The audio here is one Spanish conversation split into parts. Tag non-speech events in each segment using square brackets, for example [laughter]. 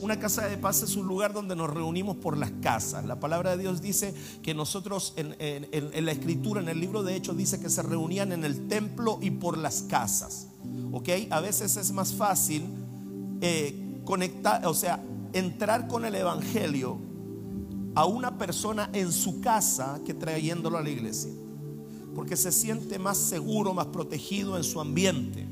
Una casa de paz es un lugar donde nos reunimos por las casas. La palabra de Dios dice que nosotros en, la escritura, en el libro de Hechos, dice que se reunían en el templo y por las casas. ¿Ok? A veces es más fácil eh, conectar, o sea, entrar con el Evangelio a una persona en su casa que trayéndolo a la iglesia. Porque se siente más seguro, más protegido en su ambiente.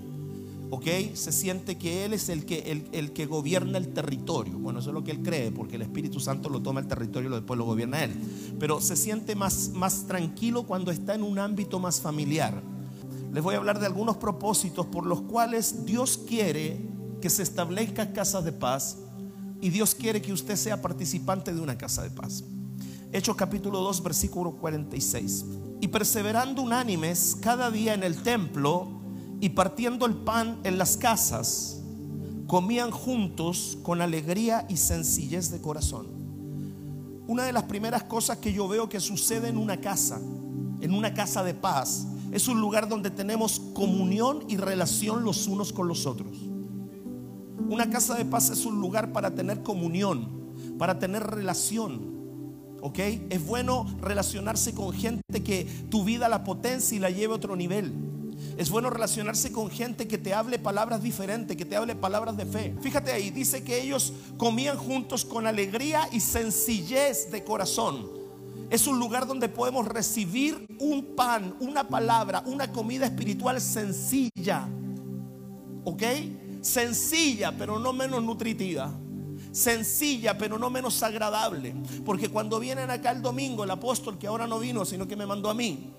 ¿Ok? Se siente que Él es el que, el, que gobierna el territorio. Bueno, eso es lo que Él cree, porque el Espíritu Santo lo toma el territorio y después lo gobierna Él. Pero se siente más, más tranquilo cuando está en un ámbito más familiar. Les voy a hablar de algunos propósitos por los cuales Dios quiere que se establezcan casas de paz y Dios quiere que usted sea participante de una casa de paz. Hechos capítulo 2, versículo 46. Y perseverando unánimes cada día en el templo, y partiendo el pan en las casas, comían juntos con alegría y sencillez de corazón. Una de las primeras cosas que yo veo que sucede en una casa, en una casa de paz, es un lugar donde tenemos comunión y relación los unos con los otros. Una casa de paz es un lugar para tener comunión, para tener relación. ¿Ok? Es bueno relacionarse con gente que tu vida la potencia y la lleve a otro nivel. Es bueno relacionarse con gente que te hable palabras diferentes, que te hable palabras de fe. Fíjate ahí, dice que ellos comían juntos con alegría y sencillez de corazón. Es un lugar donde podemos recibir un pan, una palabra, una comida espiritual sencilla. ¿Ok? Sencilla, pero no menos nutritiva sencilla, pero no menos agradable. Porque cuando vienen acá el domingo, el apóstol que ahora no vino, sino que me mandó a mí,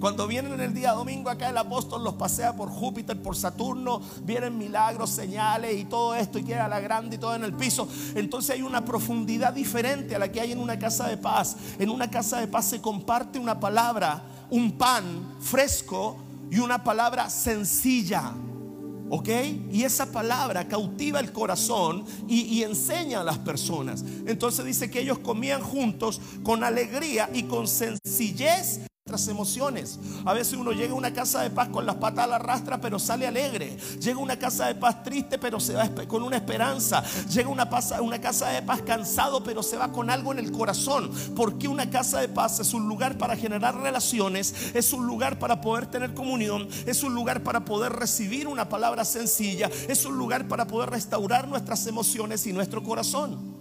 cuando vienen el día domingo acá el apóstol los pasea por Júpiter, por Saturno, vienen milagros, señales y todo esto y queda la grande y todo en el piso. Entonces hay una profundidad diferente a la que hay en una casa de paz. En una casa de paz se comparte una palabra, un pan fresco y una palabra sencilla. ¿Ok? Y esa palabra cautiva el corazón y, y, enseña a las personas. Entonces dice que ellos comían juntos con alegría y con sencillez emociones. A veces uno llega a una casa de paz con las patas a la rastra, pero sale alegre. Llega a una casa de paz triste, pero se va con una esperanza. Llega a una, una casa de paz cansado, pero se va con algo en el corazón. Porque una casa de paz es un lugar para generar relaciones, es un lugar para poder tener comunión, es un lugar para poder recibir una palabra sencilla, es un lugar para poder restaurar nuestras emociones y nuestro corazón.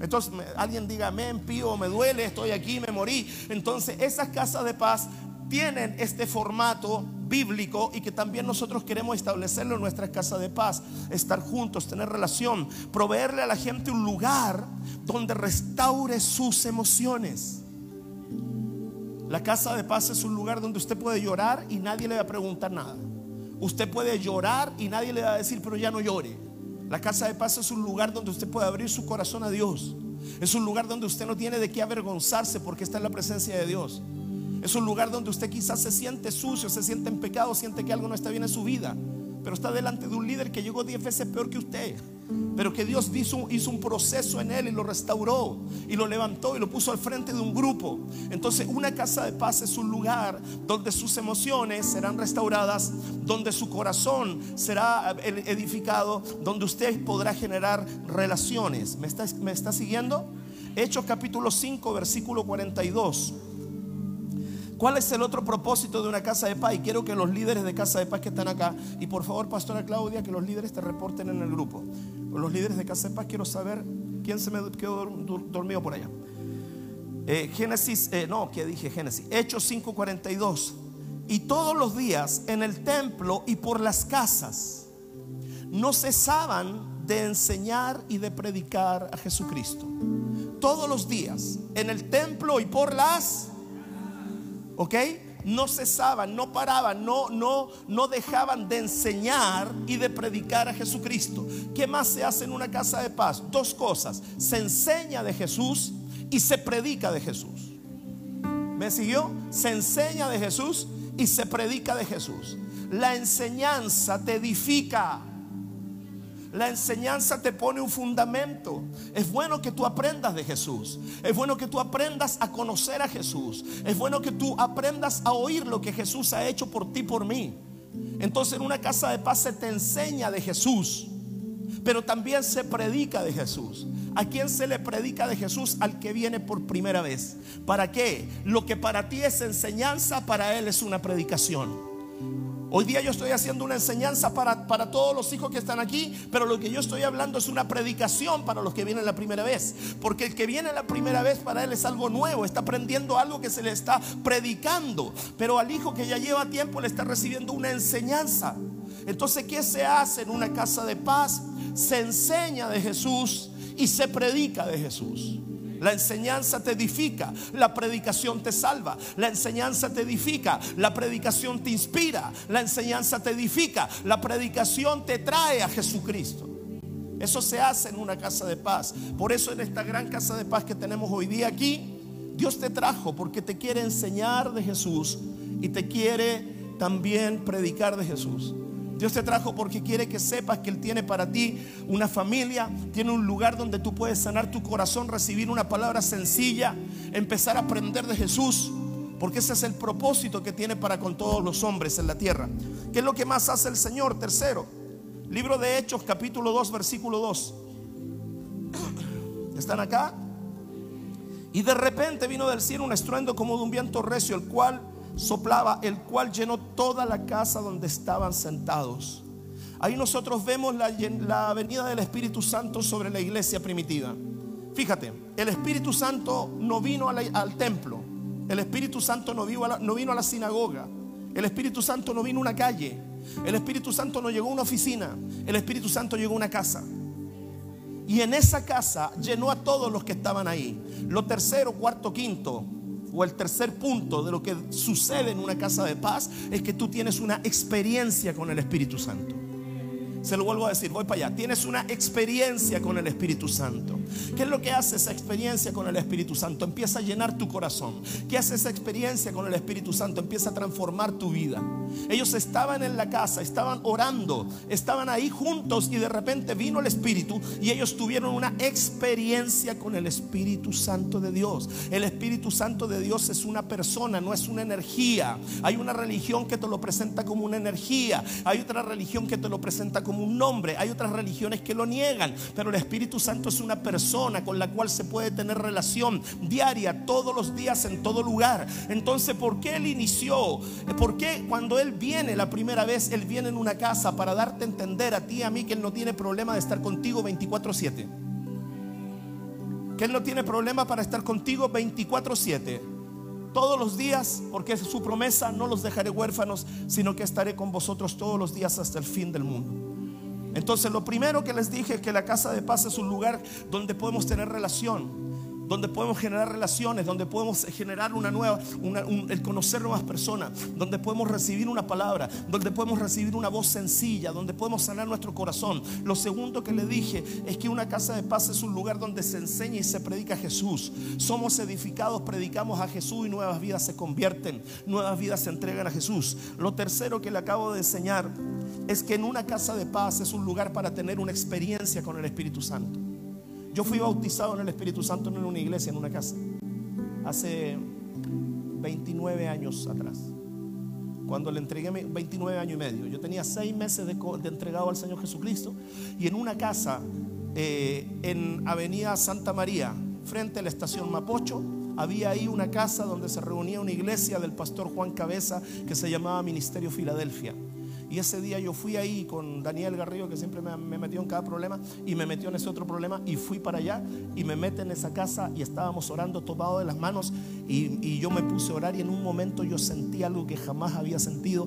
Entonces alguien diga, me empío, me duele, estoy aquí, me morí. Entonces esas casas de paz tienen este formato bíblico y que también nosotros queremos establecerlo en nuestras casas de paz, estar juntos, tener relación, proveerle a la gente un lugar donde restaure sus emociones. La casa de paz es un lugar donde usted puede llorar y nadie le va a preguntar nada. Usted puede llorar y nadie le va a decir, pero ya no llore. La casa de paz es un lugar donde usted puede abrir su corazón a Dios. Es un lugar donde usted no tiene de qué avergonzarse porque está en la presencia de Dios. Es un lugar donde usted quizás se siente sucio, se siente en pecado, siente que algo no está bien en su vida. Pero está delante de un líder que llegó diez veces peor que usted pero que Dios hizo, un proceso en él y lo restauró y lo levantó y lo puso al frente de un grupo. Entonces una casa de paz es un lugar donde sus emociones serán restauradas, donde su corazón será edificado, donde usted podrá generar relaciones. ¿Me está, me está siguiendo? Hechos capítulo 5, versículo 42. ¿Cuál es el otro propósito de una casa de paz? Y quiero que los líderes de casa de paz que están acá, y por favor, Pastora Claudia, que los líderes te reporten en el grupo. Los líderes de casa de paz, quiero saber quién se me quedó dormido por allá. Eh, Génesis, eh, no, que dije Génesis, Hechos 5:42. Y todos los días en el templo y por las casas no cesaban de enseñar y de predicar a Jesucristo. Todos los días en el templo y por las ¿Ok? No cesaban, no paraban, no, no, no dejaban de enseñar y de predicar a Jesucristo. ¿Qué más se hace en una casa de paz? Dos cosas. Se enseña de Jesús y se predica de Jesús. ¿Me siguió? Se enseña de Jesús y se predica de Jesús. La enseñanza te edifica. La enseñanza te pone un fundamento. Es bueno que tú aprendas de Jesús. Es bueno que tú aprendas a conocer a Jesús. Es bueno que tú aprendas a oír lo que Jesús ha hecho por ti, por mí. Entonces en una casa de paz se te enseña de Jesús, pero también se predica de Jesús. ¿A quién se le predica de Jesús? Al que viene por primera vez. ¿Para qué? Lo que para ti es enseñanza, para él es una predicación. Hoy día yo estoy haciendo una enseñanza para, para, todos los hijos que están aquí, pero lo que yo estoy hablando es una predicación para los que vienen la primera vez. Porque el que viene la primera vez para él es algo nuevo, está aprendiendo algo que se le está predicando. Pero al hijo que ya lleva tiempo le está recibiendo una enseñanza. Entonces, ¿qué se hace en una casa de paz? Se enseña de Jesús y se predica de Jesús. La enseñanza te edifica, la predicación te salva, la enseñanza te edifica, la predicación te inspira, la enseñanza te edifica, la predicación te trae a Jesucristo. Eso se hace en una casa de paz. Por eso en esta gran casa de paz que tenemos hoy día aquí, Dios te trajo porque te quiere enseñar de Jesús y te quiere también predicar de Jesús. Dios te trajo porque quiere que sepas que Él tiene para ti una familia, tiene un lugar donde tú puedes sanar tu corazón, recibir una palabra sencilla, empezar a aprender de Jesús, porque ese es el propósito que tiene para con todos los hombres en la tierra. ¿Qué es lo que más hace el Señor? Tercero, libro de Hechos, capítulo 2, versículo 2. [coughs] ¿Están acá? Y de repente vino del cielo un estruendo como de un viento recio, el cual soplaba, el cual llenó toda la casa donde estaban sentados. Ahí nosotros vemos la, la venida del Espíritu Santo sobre la iglesia primitiva. Fíjate, el Espíritu Santo no vino al templo, el Espíritu Santo no vino, a la, no vino a la sinagoga, el Espíritu Santo no vino a una calle, el Espíritu Santo no llegó a una oficina, el Espíritu Santo llegó a una casa. Y en esa casa llenó a todos los que estaban ahí. Lo tercero, cuarto, quinto, o el tercer punto de lo que sucede en una casa de paz es que tú tienes una experiencia con el Espíritu Santo. Se lo vuelvo a decir, voy para allá. Tienes una experiencia con el Espíritu Santo. ¿Qué es lo que hace esa experiencia con el Espíritu Santo? Empieza a llenar tu corazón. ¿Qué hace esa experiencia con el Espíritu Santo? Empieza a transformar tu vida. Ellos estaban en la casa, estaban orando, estaban ahí juntos y de repente vino el Espíritu y ellos tuvieron una experiencia con el Espíritu Santo de Dios. El Espíritu Santo de Dios es una persona, no es una energía. Hay una religión que te lo presenta como una energía. Hay otra religión que te lo presenta como un nombre. Hay otras religiones que lo niegan. Pero el Espíritu Santo es una persona con la cual se puede tener relación diaria, todos los días, en todo lugar. Entonces, ¿por qué Él inició? ¿Por qué cuando Él viene la primera vez, Él viene en una casa para darte a entender a ti y a mí que Él no tiene problema de estar contigo 24/7? Que Él no tiene problema para estar contigo 24/7 todos los días, porque es su promesa, no los dejaré huérfanos, sino que estaré con vosotros todos los días hasta el fin del mundo. Entonces lo primero que les dije es que la casa de paz es un lugar donde podemos tener relación donde podemos generar relaciones, donde podemos generar una nueva, el conocer nuevas personas, donde podemos recibir una palabra, donde podemos recibir una voz sencilla, donde podemos sanar nuestro corazón. Lo segundo que le dije es que una casa de paz es un lugar donde se enseña y se predica a Jesús. Somos edificados, predicamos a Jesús y nuevas vidas se convierten, nuevas vidas se entregan a Jesús. Lo tercero que le acabo de enseñar es que en una casa de paz es un lugar para tener una experiencia con el Espíritu Santo. Yo fui bautizado en el Espíritu Santo en una iglesia, en una casa, hace 29 años atrás. Cuando le entregué 29 años y medio. Yo tenía 6 meses de, entregado al Señor Jesucristo. Y en una casa eh, en Avenida Santa María, frente a la estación Mapocho, había ahí una casa donde se reunía una iglesia del pastor Juan Cabeza que se llamaba Ministerio Filadelfia. Y ese día yo fui ahí con Daniel Garrido, que siempre me, metió en cada problema, y me metió en ese otro problema, y fui para allá, y me mete en esa casa, y estábamos orando topados de las manos, y, y, yo me puse a orar, y en un momento yo sentí algo que jamás había sentido,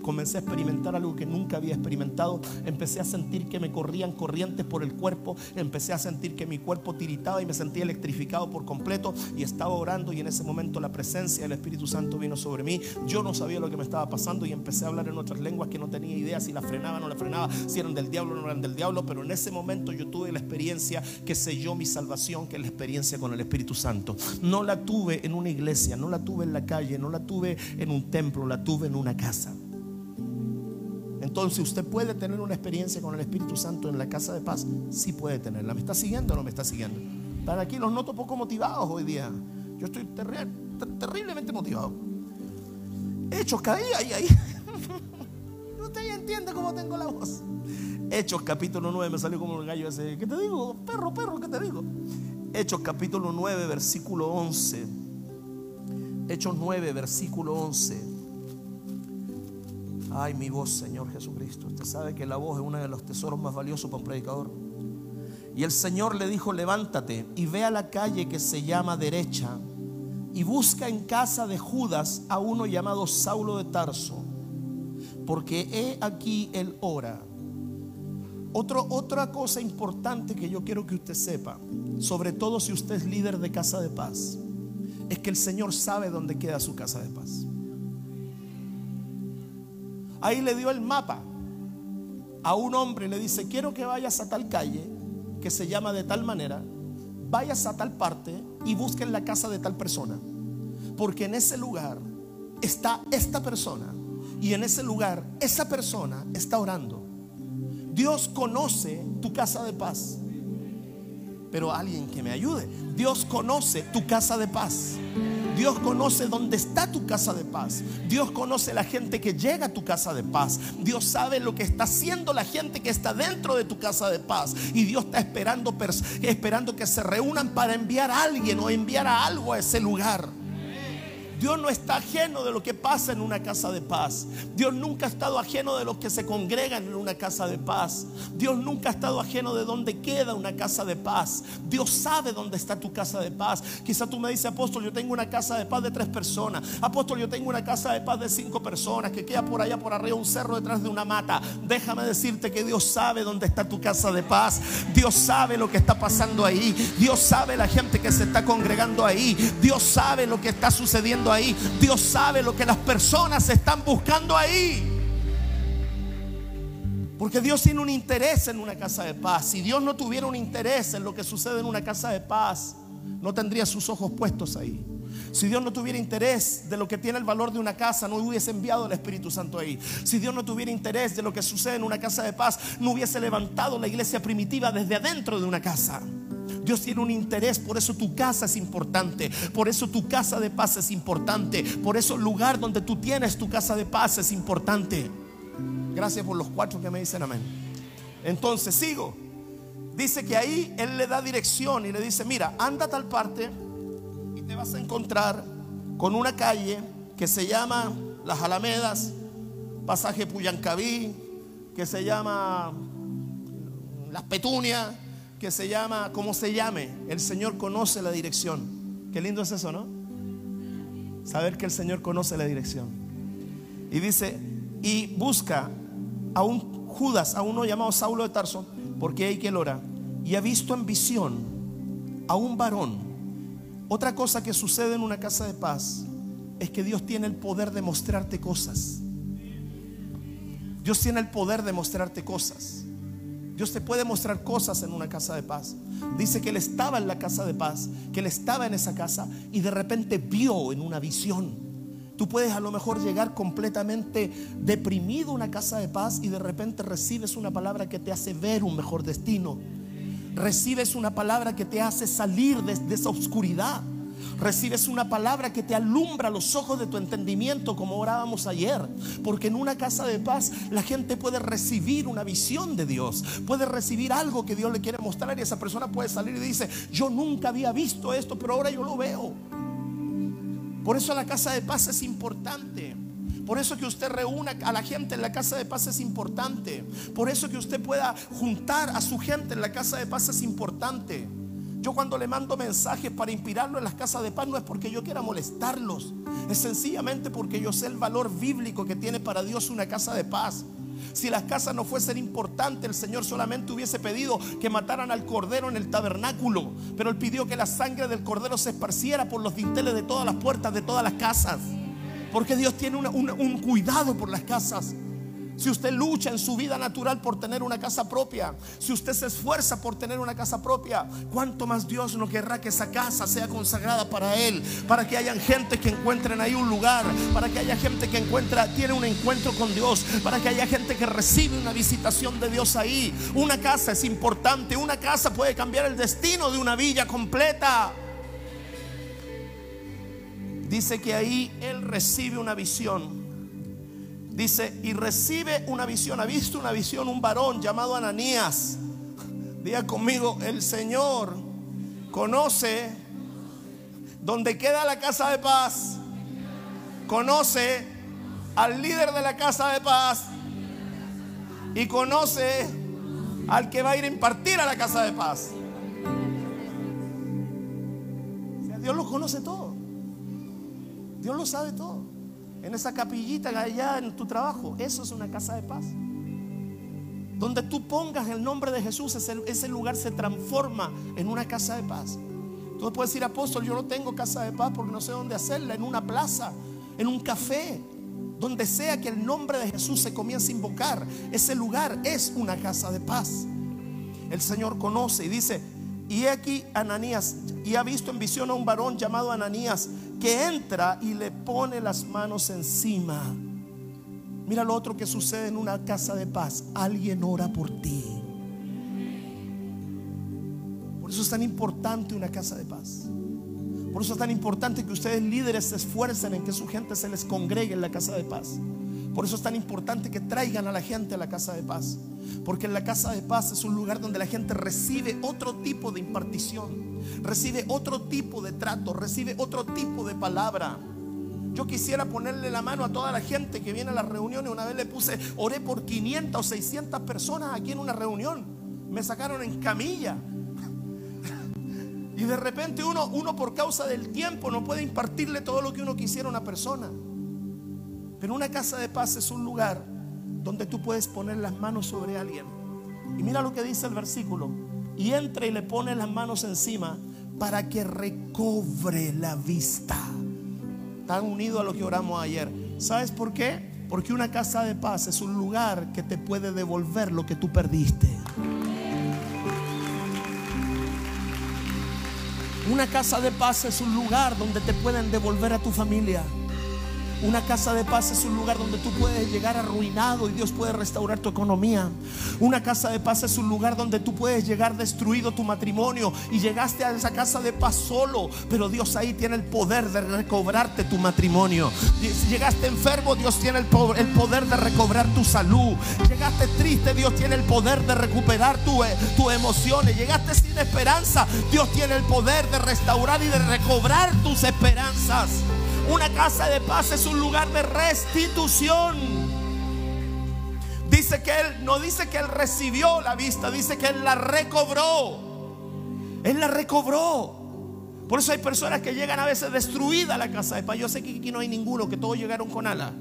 comencé a experimentar algo que nunca había experimentado, empecé a sentir que me corrían corrientes por el cuerpo, empecé a sentir que mi cuerpo tiritaba y me sentía electrificado por completo, y estaba orando, y en ese momento la presencia del Espíritu Santo vino sobre mí, yo no sabía lo que me estaba pasando, y empecé a hablar en otras lenguas que no tenía idea si la frenaba o no la frenaba, si eran del diablo o no eran del diablo, pero en ese momento yo tuve la experiencia que selló mi salvación, que es la experiencia con el Espíritu Santo. No la tuve en una iglesia, no la tuve en la calle, no la tuve en un templo, la tuve en una casa. Entonces usted puede tener una experiencia con el Espíritu Santo en la casa de paz. Sí puede tenerla. ¿Me está siguiendo o no me está siguiendo? Para aquí los noto poco motivados hoy día. Yo estoy terriblemente motivado. Hechos, caí ahí, ahí. [laughs] Usted entiende cómo tengo la voz. Hechos capítulo 9, me salió como un gallo ese. ¿Qué te digo? Perro, perro, ¿qué te digo? Hechos capítulo 9, versículo 11. Hechos 9, versículo 11. Ay, mi voz, Señor Jesucristo. Usted sabe que la voz es uno de los tesoros más valiosos para un predicador. Y el Señor le dijo, levántate y ve a la calle que se llama derecha y busca en casa de Judas a uno llamado Saulo de Tarso, porque he aquí el hora. otra cosa importante que yo quiero que usted sepa, sobre todo si usted es líder de casa de paz, es que el Señor sabe dónde queda su casa de paz. Ahí le dio el mapa a un hombre y le dice, quiero que vayas a tal calle que se llama de tal manera, vayas a tal parte y busquen la casa de tal persona. Porque en ese lugar está esta persona y en ese lugar esa persona está orando. Dios conoce tu casa de paz. Pero alguien que me ayude. Dios conoce tu casa de paz. Dios conoce dónde está tu casa de paz. Dios conoce la gente que llega a tu casa de paz. Dios sabe lo que está haciendo la gente que está dentro de tu casa de paz. Y Dios está esperando, esperando que se reúnan para enviar a alguien o enviar a algo a ese lugar. Dios no está ajeno de lo que pasa en una casa de paz. Dios nunca ha estado ajeno de los que se congregan en una casa de paz. Dios nunca ha estado ajeno de dónde queda una casa de paz. Dios sabe dónde está tu casa de paz. Quizá tú me dices, apóstol, yo tengo una casa de paz de tres personas. Apóstol, yo tengo una casa de paz de cinco personas que queda por allá, por arriba, un cerro detrás de una mata. Déjame decirte que Dios sabe dónde está tu casa de paz. Dios sabe lo que está pasando ahí. Dios sabe la gente que se está congregando ahí. Dios sabe lo que está sucediendo ahí. Dios sabe lo que las personas están buscando ahí. Porque Dios tiene un interés en una casa de paz. Si Dios no tuviera un interés en lo que sucede en una casa de paz, no tendría sus ojos puestos ahí. Si Dios no tuviera interés de lo que tiene el valor de una casa, no hubiese enviado el Espíritu Santo ahí. Si Dios no tuviera interés de lo que sucede en una casa de paz, no hubiese levantado la iglesia primitiva desde adentro de una casa. Dios tiene un interés, por eso tu casa es importante, por eso tu casa de paz es importante, por eso el lugar donde tú tienes tu casa de paz es importante. Gracias por los cuatro que me dicen amén. Entonces sigo. Dice que ahí Él le da dirección y le dice, mira, anda a tal parte y te vas a encontrar con una calle que se llama Las Alamedas, pasaje Puyancabí, que se llama Las Petunias que se llama, como se llame, el Señor conoce la dirección. Qué lindo es eso, ¿no? Saber que el Señor conoce la dirección. Y dice, y busca a un Judas, a uno llamado Saulo de Tarso, porque hay que ora, y ha visto en visión a un varón. Otra cosa que sucede en una casa de paz es que Dios tiene el poder de mostrarte cosas. Dios tiene el poder de mostrarte cosas. Dios te puede mostrar cosas en una casa de paz. Dice que él estaba en la casa de paz, que él estaba en esa casa y de repente vio en una visión. Tú puedes a lo mejor llegar completamente deprimido a una casa de paz y de repente recibes una palabra que te hace ver un mejor destino. Recibes una palabra que te hace salir de, esa oscuridad recibes una palabra que te alumbra los ojos de tu entendimiento, como orábamos ayer. Porque en una casa de paz la gente puede recibir una visión de Dios, puede recibir algo que Dios le quiere mostrar y esa persona puede salir y dice, yo nunca había visto esto, pero ahora yo lo veo. Por eso la casa de paz es importante. Por eso que usted reúna a la gente en la casa de paz es importante. Por eso que usted pueda juntar a su gente en la casa de paz es importante. Yo cuando le mando mensajes para inspirarlo en las casas de paz no es porque yo quiera molestarlos, es sencillamente porque yo sé el valor bíblico que tiene para Dios una casa de paz. Si las casas no fuesen importantes, el Señor solamente hubiese pedido que mataran al cordero en el tabernáculo. Pero Él pidió que la sangre del cordero se esparciera por los dinteles de todas las puertas de todas las casas. Porque Dios tiene un cuidado por las casas. si usted lucha en su vida natural por tener una casa propia, si usted se esfuerza por tener una casa propia, ¿cuánto más Dios no querrá que esa casa sea consagrada para Él? Para que haya gente que encuentren ahí un lugar, para que haya gente que encuentra, tiene un encuentro con Dios, para que haya gente que recibe una visitación de Dios ahí. Una casa es importante, una casa puede cambiar el destino de una villa completa. Dice que ahí Él recibe una visión Dice, y recibe una visión. Ha visto una visión un varón llamado Ananías. Diga conmigo, el Señor conoce donde queda la casa de paz. Conoce al líder de la casa de paz. Y conoce al que va a ir a impartir a la casa de paz. Dios lo conoce todo. Dios lo sabe todo en esa capillita allá en tu trabajo. Eso es una casa de paz. Donde tú pongas el nombre de Jesús, ese, lugar se transforma en una casa de paz. Tú puedes decir, apóstol, yo no tengo casa de paz porque no sé dónde hacerla, en una plaza, en un café, donde sea que el nombre de Jesús se comience a invocar, ese lugar es una casa de paz. El Señor conoce y dice, y aquí Ananías, y ha visto en visión a un varón llamado Ananías, que entra y le pone las manos encima. Mira lo otro que sucede en una casa de paz. Alguien ora por ti. Por eso es tan importante una casa de paz. Por eso es tan importante que ustedes líderes se esfuercen en que su gente se les congregue en la casa de paz. Por eso es tan importante que traigan a la gente a la casa de paz. Porque en la casa de paz es un lugar donde la gente recibe otro tipo de impartición, recibe otro tipo de trato, recibe otro tipo de palabra. Yo quisiera ponerle la mano a toda la gente que viene a las reuniones. Una vez le puse, oré por 500 o 600 personas aquí en una reunión. Me sacaron en camilla. [laughs] Y de repente uno, uno por causa del tiempo no puede impartirle todo lo que uno quisiera a una persona. Pero una casa de paz es un lugar donde tú puedes poner las manos sobre alguien. Y mira lo que dice el versículo. Y entra y le pone las manos encima para que recobre la vista. Tan unido a lo que oramos ayer. ¿Sabes por qué? Porque una casa de paz es un lugar que te puede devolver lo que tú perdiste. Una casa de paz es un lugar donde te pueden devolver a tu familia. Una casa de paz es un lugar donde tú puedes llegar arruinado y Dios puede restaurar tu economía. Una casa de paz es un lugar donde tú puedes llegar destruido tu matrimonio y llegaste a esa casa de paz solo, pero Dios ahí tiene el poder de recobrarte tu matrimonio. Si llegaste enfermo, Dios tiene el poder de recobrar tu salud. Llegaste triste, Dios tiene el poder de recuperar tus tu emociones. Llegaste sin esperanza, Dios tiene el poder de restaurar y de recobrar tus esperanzas. Una casa de paz es un lugar de restitución. Dice que él, no dice que él recibió la vista, dice que él la recobró. Él la recobró. Por eso hay personas que llegan a veces destruida a la casa de paz. Yo sé que aquí no hay ninguno, que todos llegaron con ala.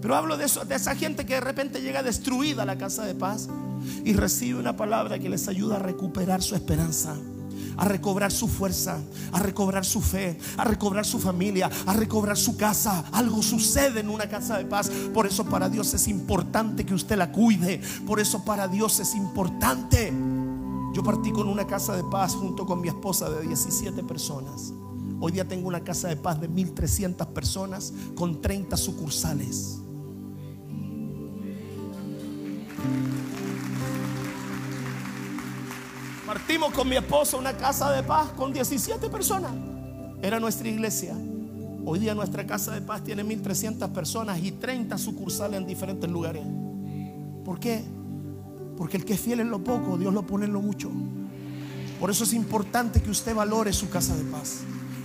Pero hablo de, eso, de esa gente que de repente llega destruida a la casa de paz y recibe una palabra que les ayuda a recuperar su esperanza a recobrar su fuerza, a recobrar su fe, a recobrar su familia, a recobrar su casa. Algo sucede en una casa de paz. Por eso para Dios es importante que usted la cuide. Por eso para Dios es importante. Yo partí con una casa de paz junto con mi esposa de 17 personas. Hoy día tengo una casa de paz de 1300 personas con 30 sucursales. Partimos con mi esposo una casa de paz con 17 personas. Era nuestra iglesia. Hoy día nuestra casa de paz tiene 1300 personas y 30 sucursales en diferentes lugares. ¿Por qué? Porque el que es fiel en lo poco, Dios lo pone en lo mucho. Por eso es importante que usted valore su casa de paz.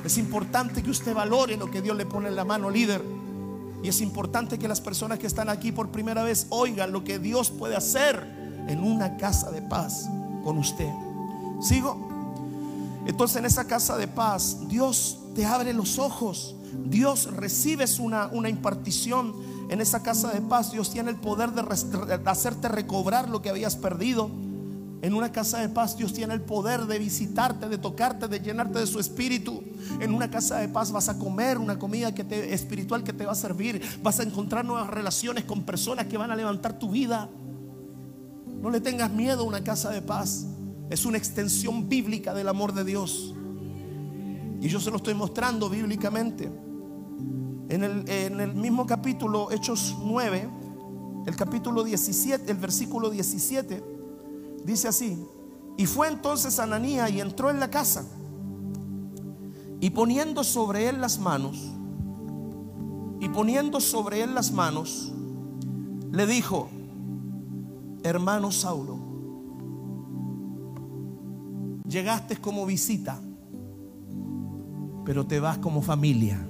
Es importante que usted valore lo que Dios le pone en la mano, líder. Y es importante que las personas que están aquí por primera vez oigan lo que Dios puede hacer en una casa de paz con usted. ¿Sigo? Entonces en esa casa de paz, Dios te abre los ojos. Dios recibes una, una impartición en esa casa de paz. Dios tiene el poder de, hacerte recobrar lo que habías perdido. En una casa de paz Dios tiene el poder de visitarte, de tocarte, de llenarte de su espíritu. En una casa de paz vas a comer una comida que te, espiritual que te va a servir. Vas a encontrar nuevas relaciones con personas que van a levantar tu vida. No le tengas miedo a una casa de paz. Es una extensión bíblica del amor de Dios. Y yo se lo estoy mostrando bíblicamente. En el, en el mismo capítulo, Hechos 9, el capítulo 17, el versículo 17 Dice así, y fue entonces Ananía y entró en la casa y poniendo sobre él las manos, y poniendo sobre él las manos, le dijo, hermano Saulo, llegaste como visita, pero te vas como familia.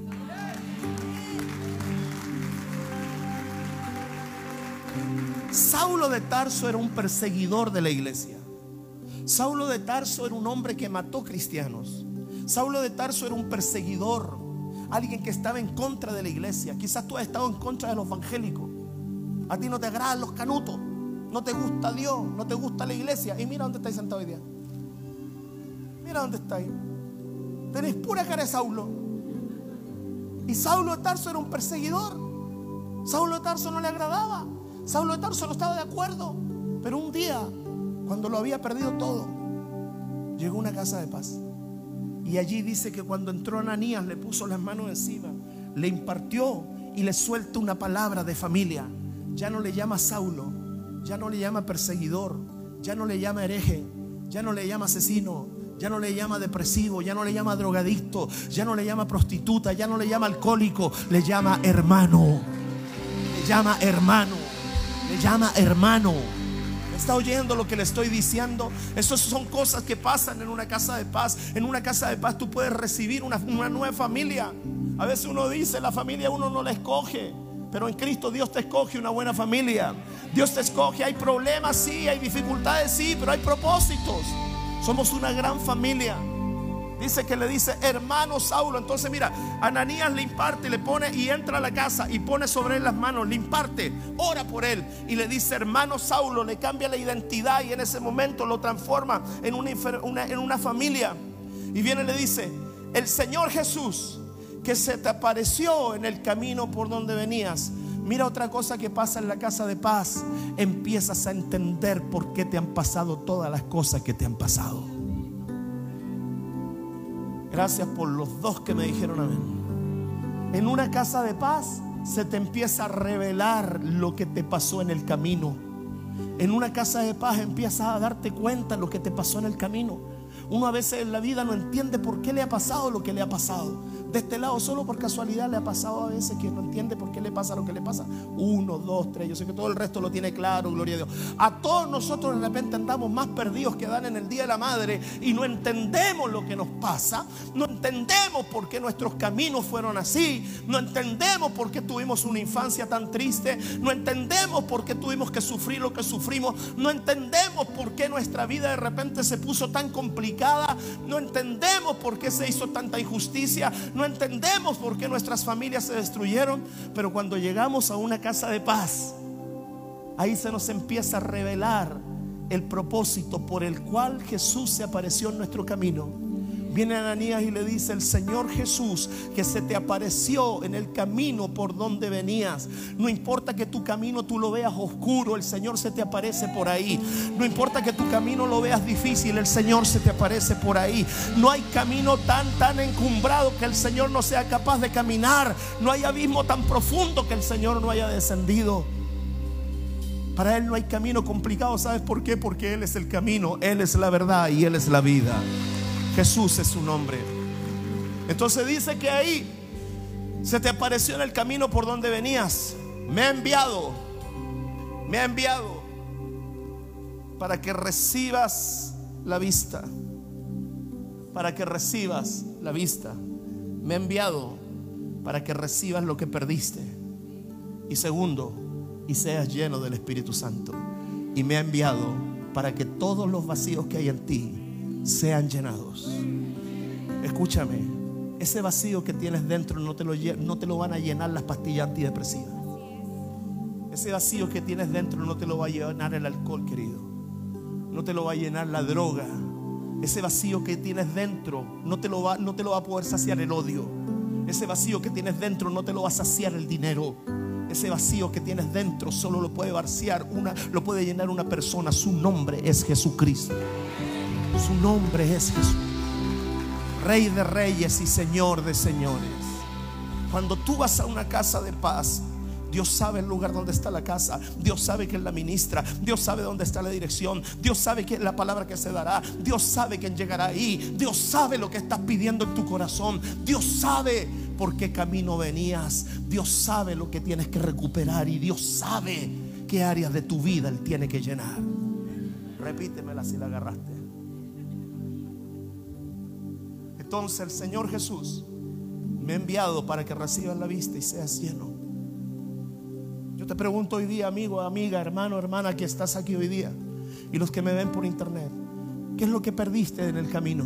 Saulo de Tarso era un perseguidor de la iglesia. Saulo de Tarso era un hombre que mató cristianos. Saulo de Tarso era un perseguidor, alguien que estaba en contra de la iglesia. Quizás tú has estado en contra de los evangélicos. A ti no te agradan los canutos, no te gusta Dios, no te gusta la iglesia. Y mira dónde estáis sentado hoy día. Mira dónde estáis. Tenéis pura cara de Saulo. Y Saulo de Tarso era un perseguidor. Saulo de Tarso no le agradaba. Saulo de Tarso no estaba de acuerdo, pero un día, cuando lo había perdido todo, llegó a una casa de paz. Y allí dice que cuando entró Ananías le puso las manos encima, le impartió y le suelta una palabra de familia. Ya no le llama Saulo, ya no le llama perseguidor, ya no le llama hereje, ya no le llama asesino, ya no le llama depresivo, ya no le llama drogadicto, ya no le llama prostituta, ya no le llama alcohólico, le llama hermano, le llama hermano llama hermano. ¿Está oyendo lo que le estoy diciendo? Esas son cosas que pasan en una casa de paz. En una casa de paz tú puedes recibir una, una nueva familia. A veces uno dice, la familia uno no la escoge. Pero en Cristo Dios te escoge una buena familia. Dios te escoge. Hay problemas, sí, hay dificultades, sí, pero hay propósitos. Somos una gran familia. Dice que le dice, hermano Saulo. Entonces mira, Ananías le imparte, le pone y entra a la casa y pone sobre él las manos, le imparte, ora por él y le dice, hermano Saulo, le cambia la identidad y en ese momento lo transforma en una, en una familia. Y viene y le dice, el Señor Jesús que se te apareció en el camino por donde venías. Mira otra cosa que pasa en la casa de paz. Empiezas a entender por qué te han pasado todas las cosas que te han pasado. Gracias por los dos que me dijeron amén. En una casa de paz se te empieza a revelar lo que te pasó en el camino. En una casa de paz empiezas a darte cuenta lo que te pasó en el camino. Uno a veces en la vida no entiende por qué le ha pasado lo que le ha pasado de este lado, solo por casualidad le ha pasado a veces que no entiende por qué le pasa lo que le pasa. Uno, dos, tres. Yo sé que todo el resto lo tiene claro, gloria a Dios. A todos nosotros de repente andamos más perdidos que dan en el Día de la Madre y no entendemos lo que nos pasa. No entendemos por qué nuestros caminos fueron así. No entendemos por qué tuvimos una infancia tan triste. No entendemos por qué tuvimos que sufrir lo que sufrimos. No entendemos por qué nuestra vida de repente se puso tan No entendemos por qué se hizo tanta injusticia. No entendemos por qué nuestras familias se destruyeron, pero cuando llegamos a una casa de paz, ahí se nos empieza a revelar el propósito por el cual Jesús se apareció en nuestro camino Viene Ananías y le dice, el Señor Jesús que se te apareció en el camino por donde venías. No importa que tu camino tú lo veas oscuro, el Señor se te aparece por ahí. No importa que tu camino lo veas difícil, el Señor se te aparece por ahí. No hay camino tan, tan encumbrado que el Señor no sea capaz de caminar. No hay abismo tan profundo que el Señor no haya descendido. Para Él no hay camino complicado. ¿Sabes por qué? Porque Él es el camino, Él es la verdad y Él es la vida. Jesús es su nombre. Entonces dice que ahí se te apareció en el camino por donde venías. Me ha enviado, me ha enviado para que recibas la vista. Para que recibas la vista. Me ha enviado para que recibas lo que perdiste. Y segundo, y seas lleno del Espíritu Santo. Y me ha enviado para que todos los vacíos que hay en ti sean llenados. Escúchame, ese vacío que tienes dentro no te lo, no te lo van a llenar las pastillas antidepresivas. Ese vacío que tienes dentro no te lo va a llenar el alcohol, querido. no te lo va a llenar la droga. Ese vacío que tienes dentro no te lo va, no te lo va a poder saciar el odio. Ese vacío que tienes dentro no te lo va a saciar el dinero. Ese vacío que tienes dentro solo lo puede vaciar una, lo puede llenar una persona. Su nombre es Jesucristo. Su nombre es Jesús. Rey de reyes y Señor de señores. Cuando tú vas a una casa de paz, Dios sabe el lugar donde está la casa. Dios sabe que es la ministra. Dios sabe dónde está la dirección. Dios sabe que la palabra que se dará. Dios sabe quién llegará ahí. Dios sabe lo que estás pidiendo en tu corazón. Dios sabe por qué camino venías. Dios sabe lo que tienes que recuperar. Y Dios sabe qué áreas de tu vida Él tiene que llenar. Repítemela si la agarraste. Entonces el Señor Jesús me ha enviado para que recibas la vista y seas lleno. Yo te pregunto hoy día, amigo, amiga, hermano, hermana, que estás aquí hoy día y los que me ven por internet, ¿qué es lo que perdiste en el camino?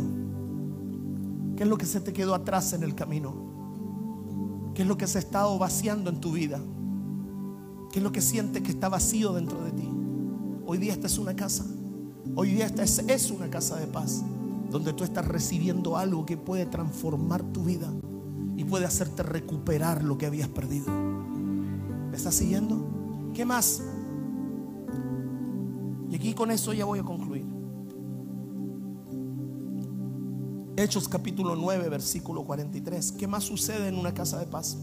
¿Qué es lo que se te quedó atrás en el camino? ¿Qué es lo que se ha estado vaciando en tu vida? ¿Qué es lo que sientes que está vacío dentro de ti? Hoy día esta es una casa. Hoy día esta es, es una casa de paz donde tú estás recibiendo algo que puede transformar tu vida y puede hacerte recuperar lo que habías perdido. ¿Me estás siguiendo? ¿Qué más? Y aquí con eso ya voy a concluir. Hechos capítulo 9, versículo 43. ¿Qué más sucede en una casa de paz?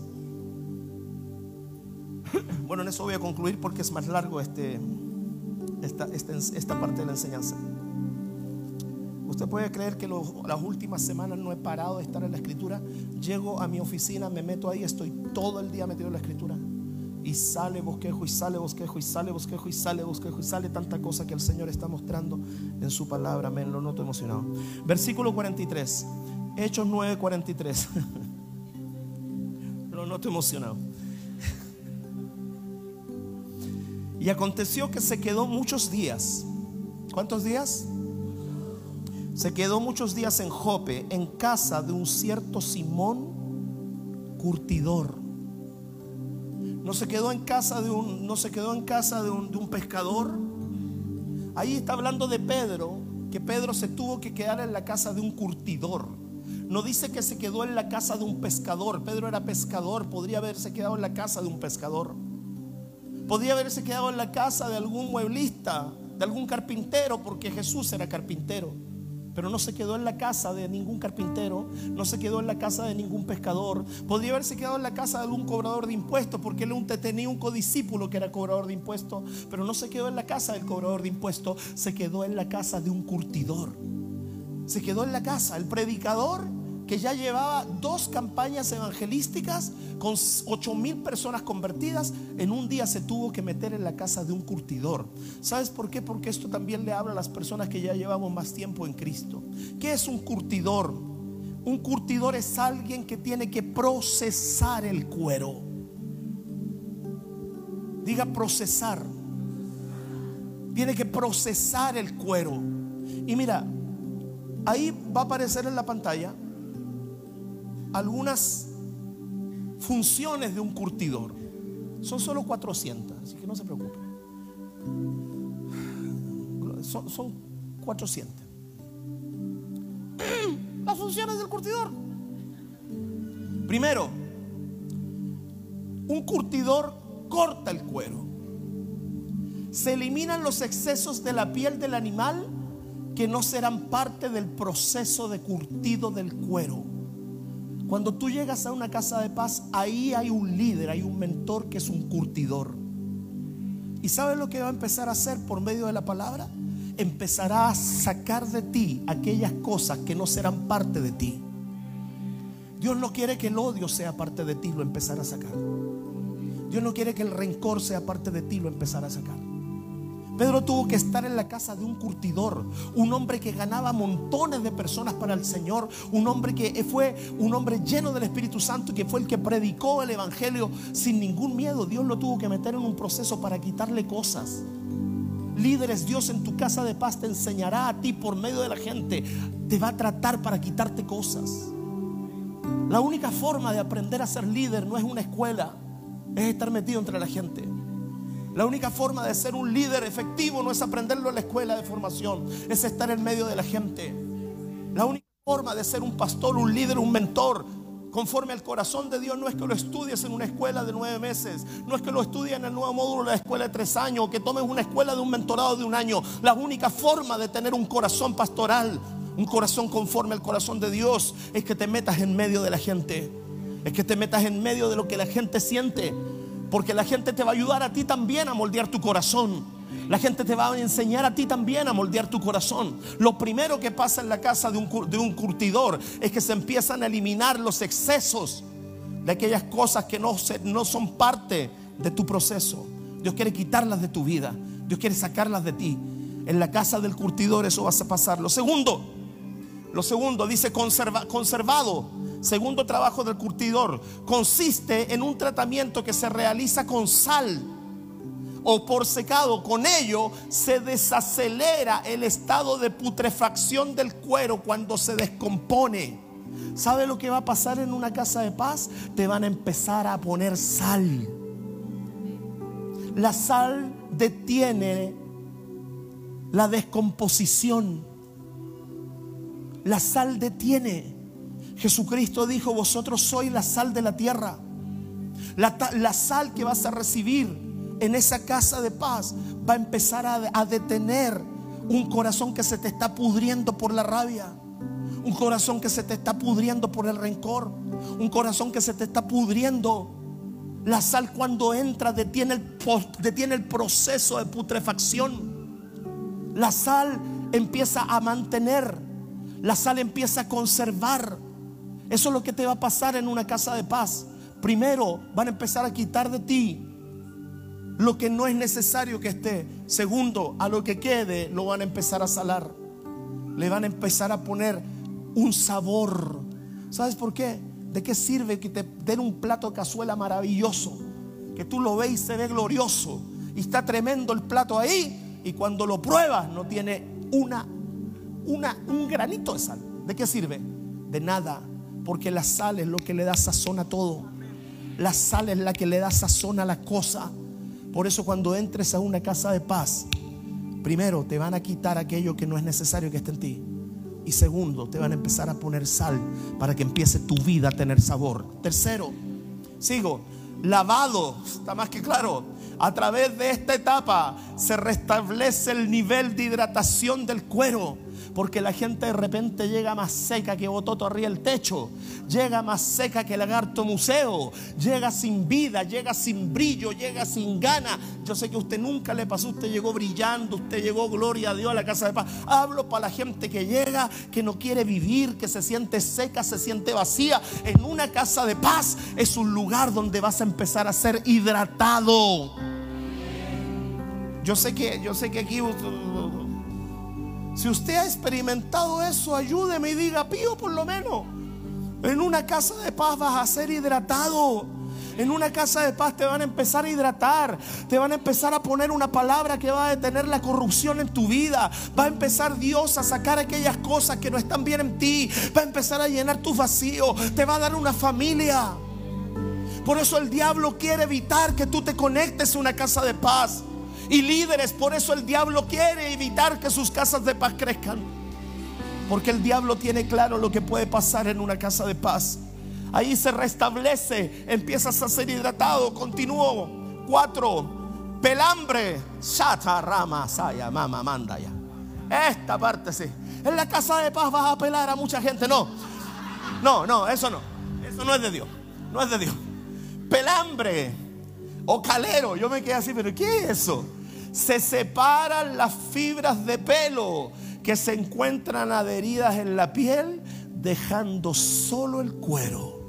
[clears throat] Bueno, en eso voy a concluir porque es más largo este, esta, esta, esta parte de la enseñanza. Usted puede creer que las últimas semanas no he parado de estar en la escritura. Llego a mi oficina, me meto ahí, estoy todo el día metido en la escritura. Y sale bosquejo, y sale bosquejo, y sale bosquejo, y sale bosquejo, y sale tanta cosa que el Señor está mostrando en su palabra. Amén, lo noto emocionado. Versículo 43, Hechos 9, 43. [laughs] lo noto emocionado. [laughs] Y aconteció que se quedó muchos días. ¿Cuántos días? Se quedó muchos días en Jope, en casa de un cierto Simón curtidor. No se quedó en casa de un, no se quedó en casa de un, de un pescador. Ahí está hablando de Pedro, que Pedro se tuvo que quedar en la casa de un curtidor. No dice que se quedó en la casa de un pescador. Pedro era pescador, podría haberse quedado en la casa de un pescador. Podría haberse quedado en la casa de algún mueblista, de algún carpintero, porque Jesús era carpintero. Pero no se quedó en la casa de ningún carpintero, no se quedó en la casa de ningún pescador. Podría haberse quedado en la casa de algún cobrador de impuestos, porque él tenía un codiscípulo que era cobrador de impuestos, pero no se quedó en la casa del cobrador de impuestos, se quedó en la casa de un curtidor. Se quedó en la casa, el predicador que ya llevaba dos campañas evangelísticas con ocho mil personas convertidas, en un día se tuvo que meter en la casa de un curtidor. ¿Sabes por qué? Porque esto también le habla a las personas que ya llevamos más tiempo en Cristo. ¿Qué es un curtidor? Un curtidor es alguien que tiene que procesar el cuero. Diga procesar. Tiene que procesar el cuero. Y mira, ahí va a aparecer en la pantalla algunas funciones de un curtidor. Son solo 400, así que no se preocupe. Son, son 400. [clears throat] Las funciones del curtidor. Primero, un curtidor corta el cuero. Se eliminan los excesos de la piel del animal que no serán parte del proceso de curtido del cuero. Cuando tú llegas a una casa de paz, ahí hay un líder, hay un mentor que es un curtidor. ¿Y sabes lo que va a empezar a hacer por medio de la palabra? Empezará a sacar de ti aquellas cosas que no serán parte de ti. Dios no quiere que el odio sea parte de ti, lo empezará a sacar. Dios no quiere que el rencor sea parte de ti, lo empezará a sacar. Pedro tuvo que estar en la casa de un curtidor, un hombre que ganaba montones de personas para el Señor, un hombre que fue un hombre lleno del Espíritu Santo y que fue el que predicó el Evangelio sin ningún miedo. Dios lo tuvo que meter en un proceso para quitarle cosas. Líderes, Dios en tu casa de paz te enseñará a ti por medio de la gente, te va a tratar para quitarte cosas. La única forma de aprender a ser líder no es una escuela, es estar metido entre la gente. La única forma de ser un líder efectivo no es aprenderlo en la escuela de formación, es estar en medio de la gente. La única forma de ser un pastor, un líder, un mentor, conforme al corazón de Dios, no es que lo estudies en una escuela de nueve meses, no es que lo estudies en el nuevo módulo de la escuela de tres años, o que tomes una escuela de un mentorado de un año. La única forma de tener un corazón pastoral, un corazón conforme al corazón de Dios, es que te metas en medio de la gente, es que te metas en medio de lo que la gente siente. Porque la gente te va a ayudar a ti también a moldear tu corazón. La gente te va a enseñar a ti también a moldear tu corazón. Lo primero que pasa en la casa de un, de un curtidor es que se empiezan a eliminar los excesos de aquellas cosas que no, no son parte de tu proceso. Dios quiere quitarlas de tu vida. Dios quiere sacarlas de ti. En la casa del curtidor eso va a pasar. Lo segundo, lo segundo dice conservado segundo trabajo del curtidor, consiste en un tratamiento que se realiza con sal o por secado. Con ello se desacelera el estado de putrefacción del cuero cuando se descompone. ¿Sabe lo que va a pasar en una casa de paz? Te van a empezar a poner sal. La sal detiene la descomposición. La sal detiene Jesucristo dijo, vosotros sois la sal de la tierra. La, sal que vas a recibir en esa casa de paz va a empezar a, detener un corazón que se te está pudriendo por la rabia. Un corazón que se te está pudriendo por el rencor. Un corazón que se te está pudriendo. La sal cuando entra detiene el proceso de putrefacción. La sal empieza a mantener. La sal empieza a conservar. Eso es lo que te va a pasar en una casa de paz. Primero, van a empezar a quitar de ti lo que no es necesario que esté. Segundo, a lo que quede lo van a empezar a salar. Le van a empezar a poner un sabor. ¿Sabes por qué? ¿De qué sirve que te den un plato de cazuela maravilloso? Que tú lo ves y se ve glorioso. Y está tremendo el plato ahí. Y cuando lo pruebas no tiene una, una, un granito de sal. ¿De qué sirve? De nada. Porque la sal es lo que le da sazón a todo. La sal es la que le da sazón a la cosa. Por eso cuando entres a una casa de paz, primero te van a quitar aquello que no es necesario que esté en ti. Y segundo, te van a empezar a poner sal para que empiece tu vida a tener sabor. Tercero, sigo, lavado, está más que claro. A través de esta etapa se restablece el nivel de hidratación del cuero porque la gente de repente llega más seca que bototo arriba el techo. Llega más seca que lagarto museo. Llega sin vida, llega sin brillo, llega sin gana. Yo sé que a usted nunca le pasó. Usted llegó brillando, usted llegó, gloria a Dios, a la casa de paz. Hablo para la gente que llega, que no quiere vivir, que se siente seca, se siente vacía. En una casa de paz es un lugar donde vas a empezar a ser hidratado. Yo sé que, yo sé que aquí si usted ha experimentado eso, ayúdeme y diga, pío por lo menos. En una casa de paz vas a ser hidratado. En una casa de paz te van a empezar a hidratar. Te van a empezar a poner una palabra que va a detener la corrupción en tu vida. Va a empezar Dios a sacar aquellas cosas que no están bien en ti. Va a empezar a llenar tu vacío. Te va a dar una familia. Por eso el diablo quiere evitar que tú te conectes a una casa de paz y líderes. Por eso el diablo quiere evitar que sus casas de paz crezcan. Porque el diablo tiene claro lo que puede pasar en una casa de paz. Ahí se restablece, empiezas a ser hidratado. Continúo. Cuatro, pelambre. Shata rama saya mama manda ya. Esta parte sí. En la casa de paz vas a pelar a mucha gente. No, no, no, eso no. Eso no es de Dios. No es de Dios. Pelambre o calero. Yo me quedé así, pero ¿qué es eso? Se separan las fibras de pelo que se encuentran adheridas en la piel, dejando solo el cuero.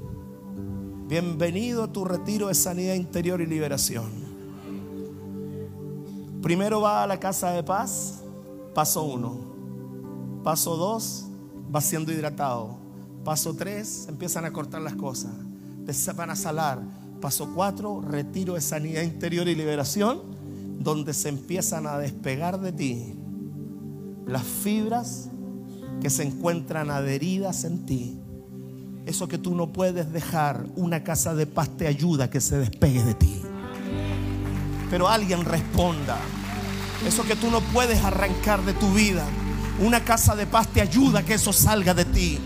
Bienvenido a tu retiro de sanidad interior y liberación. Primero va a la casa de paz, paso uno. Paso dos, va siendo hidratado. Paso tres, empiezan a cortar las cosas. Te van a salar Paso 4, retiro de sanidad interior y liberación, donde se empiezan a despegar de ti las fibras que se encuentran adheridas en ti. Eso que tú no puedes dejar, una casa de paz te ayuda a que se despegue de ti. pero alguien responda. Eso que tú no puedes arrancar de tu vida. Una casa de paz te ayuda a que eso salga de ti.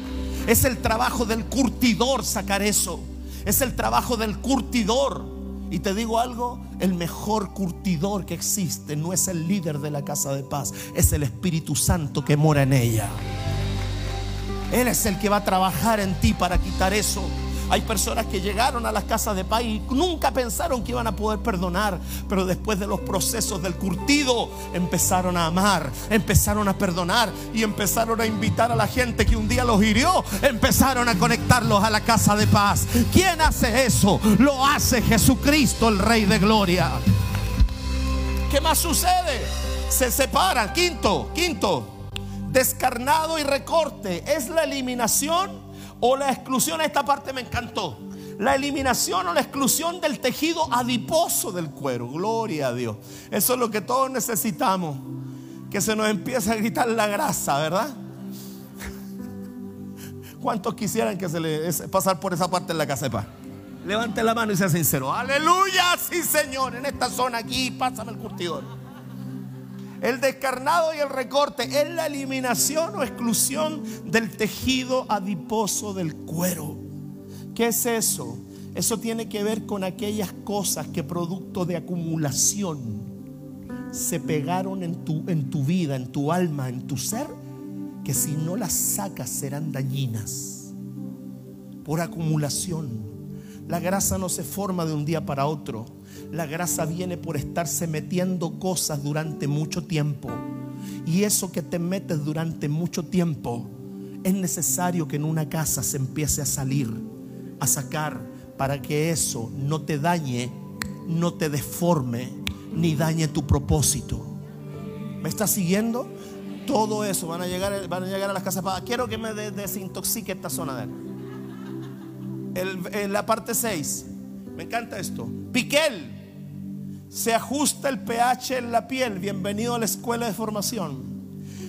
Es el trabajo del curtidor sacar eso. Es el trabajo del curtidor. Y te digo algo, el mejor curtidor que existe no es el líder de la casa de paz, es el Espíritu Santo que mora en ella. Él es el que va a trabajar en ti para quitar eso. Hay personas que llegaron a las casas de paz y nunca pensaron que iban a poder perdonar, pero después de los procesos del curtido empezaron a amar, empezaron a perdonar y empezaron a invitar a la gente que un día los hirió, empezaron a conectarlos a la casa de paz. ¿Quién hace eso? Lo hace Jesucristo, el Rey de Gloria. ¿Qué más sucede? Se separan. Quinto, quinto, descarnado y recorte. Es la eliminación o la exclusión, esta parte me encantó. La eliminación o la exclusión del tejido adiposo del cuero. Gloria a Dios. Eso es lo que todos necesitamos. Que se nos empiece a gritar la grasa, ¿verdad? [laughs] ¿Cuántos quisieran que se le pasar por esa parte en la casepa? Levante la mano y sea sincero. Aleluya, sí Señor, en esta zona aquí, pásame el curtidor. El descarnado y el recorte es la eliminación o exclusión del tejido adiposo del cuero. ¿Qué es eso? Eso tiene que ver con aquellas cosas que producto de acumulación se pegaron en tu, en tu vida, en tu alma, en tu ser, que si no las sacas serán dañinas por acumulación. La grasa no se forma de un día para otro la grasa viene por estarse metiendo cosas durante mucho tiempo. Y eso que te metes durante mucho tiempo, es necesario que en una casa se empiece a salir, a sacar, para que eso no te dañe, no te deforme, ni dañe tu propósito. ¿Me estás siguiendo? Todo eso van a llegar, van a, llegar a las casas. Quiero que me desintoxique esta zona de él. la parte 6. Me encanta esto. Piquel se ajusta el pH en la piel. Bienvenido a la escuela de formación.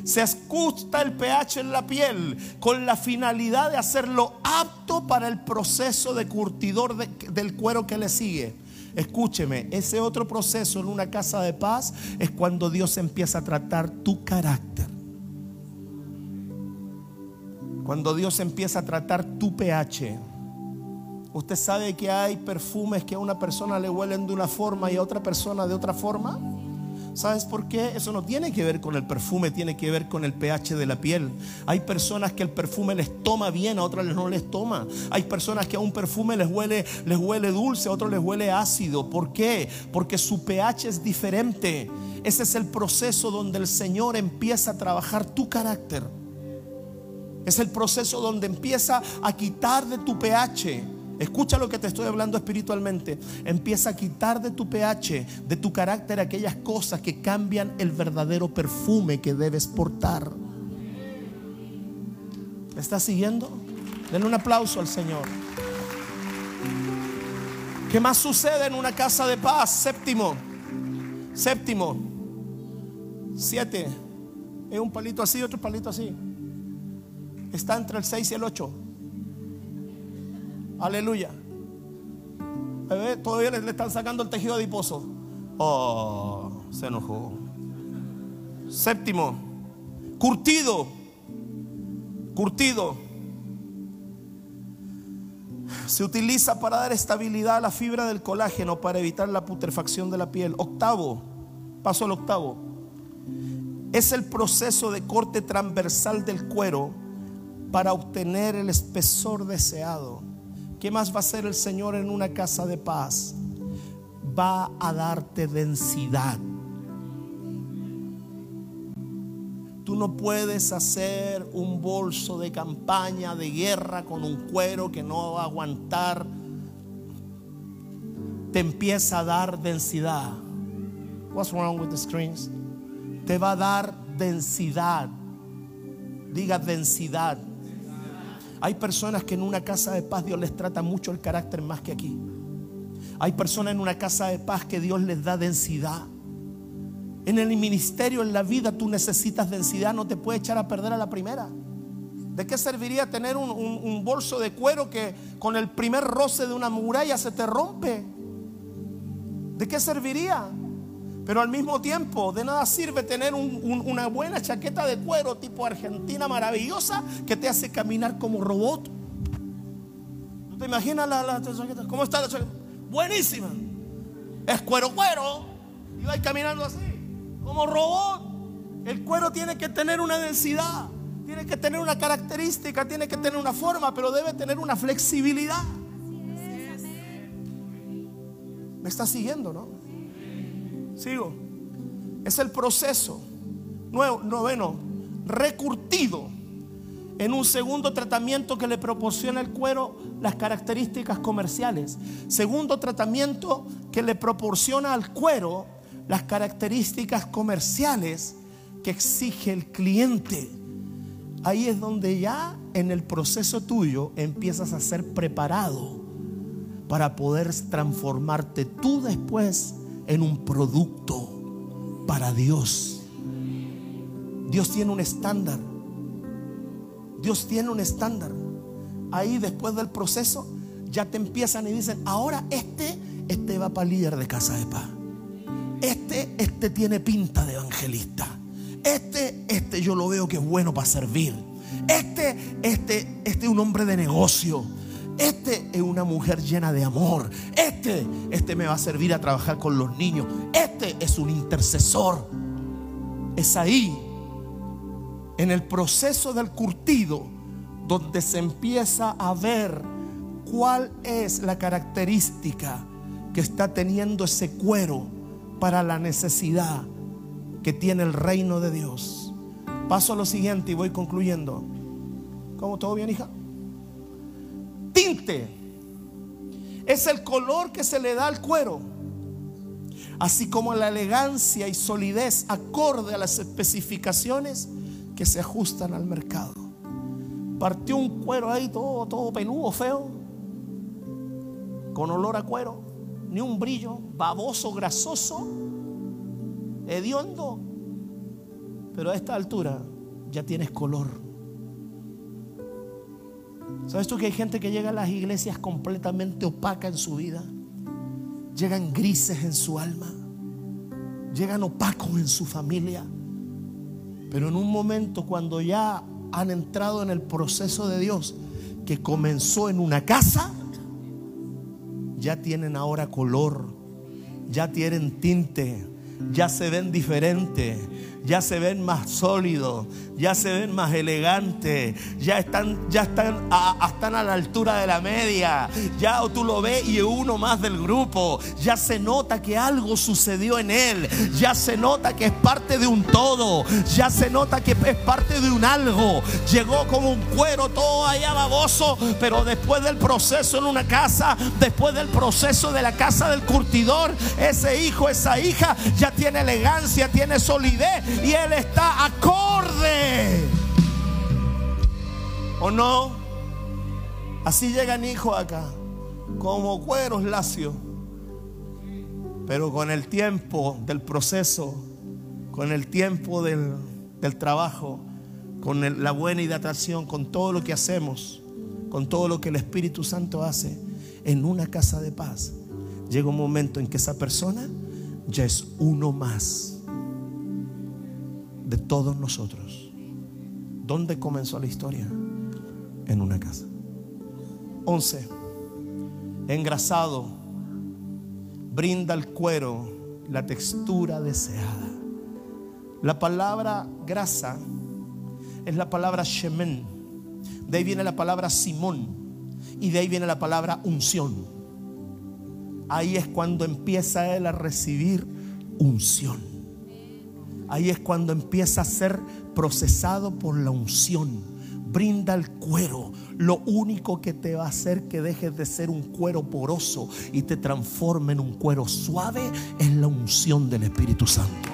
Se ajusta el pH en la piel con la finalidad de hacerlo apto para el proceso de curtidor del cuero que le sigue. Escúcheme, ese otro proceso en una casa de paz es cuando Dios empieza a tratar tu carácter. Cuando Dios empieza a tratar tu pH. ¿Usted sabe que hay perfumes que a una persona le huelen de una forma y a otra persona de otra forma? ¿Sabes por qué? Eso no tiene que ver con el perfume, tiene que ver con el pH de la piel. Hay personas que el perfume les toma bien, a otras no les toma. Hay personas que a un perfume les huele, les huele dulce, a otros les huele ácido. ¿Por qué? Porque su pH es diferente. Ese es el proceso donde el Señor empieza a trabajar tu carácter. Es el proceso donde empieza a quitar de tu pH Escucha lo que te estoy hablando espiritualmente. Empieza a quitar de tu pH, de tu carácter, aquellas cosas que cambian el verdadero perfume que debes portar. ¿Me estás siguiendo? Denle un aplauso al Señor. ¿Qué más sucede en una casa de paz? Séptimo. Séptimo. Siete. Es un palito así, otro palito así. Está entre el 6 y el 8. Aleluya. Todavía le, están sacando el tejido adiposo. Oh, se enojó. Séptimo, curtido. Curtido. Se utiliza para dar estabilidad a la fibra del colágeno para evitar la putrefacción de la piel. Octavo, paso al octavo. Es el proceso de corte transversal del cuero para obtener el espesor deseado. ¿Qué más va a hacer el Señor en una casa de paz? Va a darte densidad. Tú no puedes hacer un bolso de campaña, de guerra con un cuero que no va a aguantar. Te empieza a dar densidad. What's wrong with the screens? Te va a dar densidad. Diga densidad. Hay personas que en una casa de paz Dios les trata mucho el carácter más que aquí. Hay personas en una casa de paz que Dios les da densidad. En el ministerio, en la vida, tú necesitas densidad, no te puede echar a perder a la primera. ¿De qué serviría tener un, un, bolso de cuero que con el primer roce de una muralla se te rompe? ¿De qué serviría? Pero al mismo tiempo, de nada sirve tener una buena chaqueta de cuero tipo argentina maravillosa que te hace caminar como robot. ¿No te imaginas la, chaqueta? ¿Cómo está la chaqueta? Buenísima. Es cuero, cuero. Y va caminando así, como robot. El cuero tiene que tener una densidad, tiene que tener una característica, tiene que tener una forma, pero debe tener una flexibilidad. Me está siguiendo, ¿no? Sigo. Es el proceso. Nuevo, noveno, recurtido en un segundo tratamiento que le proporciona el cuero las características comerciales. Segundo tratamiento que le proporciona al cuero las características comerciales que exige el cliente. Ahí es donde ya en el proceso tuyo empiezas a ser preparado para poder transformarte tú después en un producto para Dios. Dios tiene un estándar. Dios tiene un estándar. Ahí después del proceso ya te empiezan y dicen, ahora este, este va para líder de casa de paz. Este, este tiene pinta de evangelista. Este, este yo lo veo que es bueno para servir. Este, este, este es un hombre de negocio. Este es una mujer llena de amor. Este, este me va a servir a trabajar con los niños. Este es un intercesor. Es ahí, en el proceso del curtido, donde se empieza a ver cuál es la característica que está teniendo ese cuero para la necesidad que tiene el reino de Dios. Paso a lo siguiente y voy concluyendo. ¿Cómo todo bien, hija? Tinte. Es el color que se le da al cuero, así como la elegancia y solidez acorde a las especificaciones que se ajustan al mercado. Partió un cuero ahí todo, todo peludo, feo, con olor a cuero, ni un brillo, baboso, grasoso, hediondo, pero a esta altura ya tienes color. ¿Sabes tú que hay gente que llega a las iglesias completamente opaca en su vida? Llegan grises en su alma. Llegan opacos en su familia. Pero en un momento cuando ya han entrado en el proceso de Dios que comenzó en una casa, ya tienen ahora color, ya tienen tinte, ya se ven diferentes ya se ven más sólidos, ya se ven más elegantes, ya están, ya están a, están a la altura de la media, ya tú lo ves y uno más del grupo, ya se nota que algo sucedió en él, ya se nota que es parte de un todo, ya se nota que es parte de un algo, llegó como un cuero todo allá baboso, pero después del proceso en una casa, después del proceso de la casa del curtidor, ese hijo, esa hija ya tiene elegancia, tiene solidez y Él está acorde. ¿O no? Así llegan hijos acá, como cueros lacios. Pero con el tiempo del proceso, con el tiempo del, trabajo, con la buena hidratación, con todo lo que hacemos, con todo lo que el Espíritu Santo hace en una casa de paz, llega un momento en que esa persona ya es uno más de todos nosotros. ¿Dónde comenzó la historia? En una casa. 11. Engrasado. Brinda al cuero la textura deseada. La palabra grasa es la palabra shemen. De ahí viene la palabra Simón. Y de ahí viene la palabra unción. Ahí es cuando empieza él a recibir unción ahí es cuando empieza a ser procesado por la unción. Brinda el cuero. Lo único que te va a hacer que dejes de ser un cuero poroso y te transforme en un cuero suave es la unción del Espíritu Santo.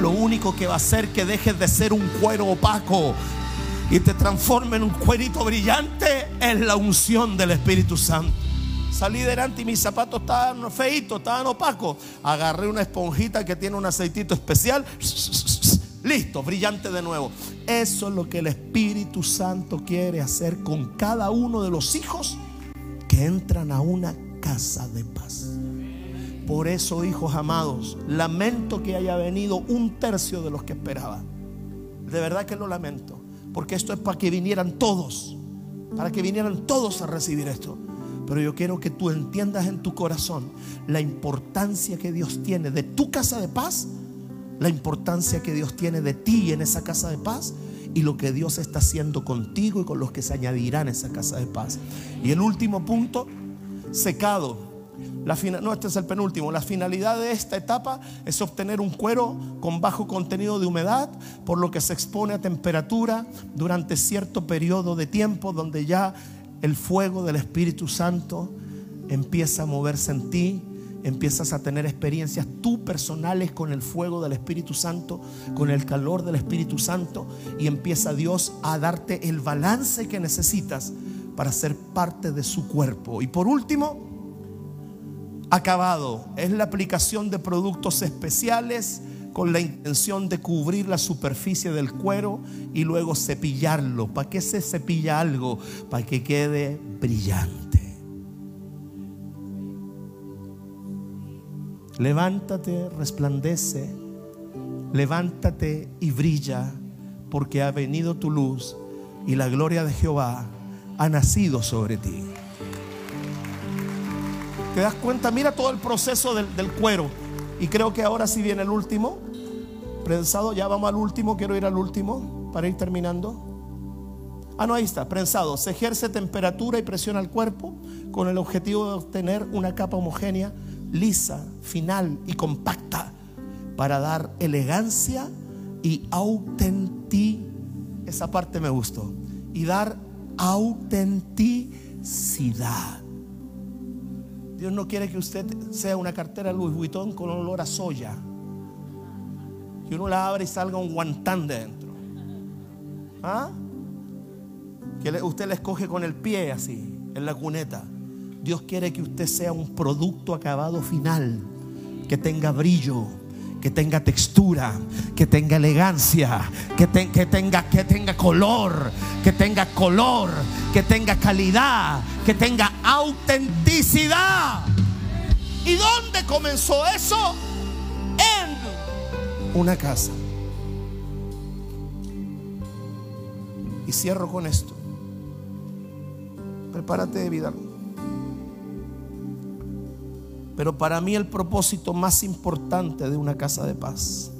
Lo único que va a hacer que dejes de ser un cuero opaco y te transforme en un cuerito brillante es la unción del Espíritu Santo. Salí delante y mis zapatos estaban feitos, estaban opacos. Agarré una esponjita que tiene un aceitito especial. Listo, brillante de nuevo. Eso es lo que el Espíritu Santo quiere hacer con cada uno de los hijos que entran a una casa de paz. Por eso, hijos amados, lamento que haya venido un tercio de los que esperaba. De verdad que lo lamento. Porque esto es para que vinieran todos. Para que vinieran todos a recibir esto. Pero yo quiero que tú entiendas en tu corazón la importancia que Dios tiene de tu casa de paz, la importancia que Dios tiene de ti en esa casa de paz y lo que Dios está haciendo contigo y con los que se añadirán a esa casa de paz. Y el último punto, secado. La no, este es el penúltimo. La finalidad de esta etapa es obtener un cuero con bajo contenido de humedad, por lo que se expone a temperatura durante cierto periodo de tiempo donde ya el fuego del Espíritu Santo empieza a moverse en ti, empiezas a tener experiencias tú personales con el fuego del Espíritu Santo, con el calor del Espíritu Santo, y empieza Dios a darte el balance que necesitas para ser parte de su cuerpo. Y por último, acabado, es la aplicación de productos especiales con la intención de cubrir la superficie del cuero y luego cepillarlo. ¿Para qué se cepilla algo? Para que quede brillante. Levántate, resplandece, levántate y brilla, porque ha venido tu luz y la gloria de Jehová ha nacido sobre ti. ¿Te das cuenta? Mira todo el proceso del, del cuero. Y creo que ahora sí viene el último. Prensado, ya vamos al último, quiero ir al último para ir terminando. Ah, no, ahí está, prensado. Se ejerce temperatura y presión al cuerpo con el objetivo de obtener una capa homogénea, lisa, final y compacta para dar elegancia y autenticidad. Esa parte me gustó. Y dar autenticidad. Dios no quiere que usted sea una cartera Louis Vuitton con olor a soya. Que uno la abre y salga un guantán dentro. ¿Ah? Que usted la escoge con el pie así, en la cuneta. Dios quiere que usted sea un producto acabado final, que tenga brillo, que tenga textura, que tenga elegancia, que, que, tenga, que tenga color, que tenga color, que tenga calidad, que tenga autenticidad. ¿Y dónde comenzó eso? En una casa. Y cierro con esto. Prepárate vida. Pero para mí el propósito más importante de una casa de paz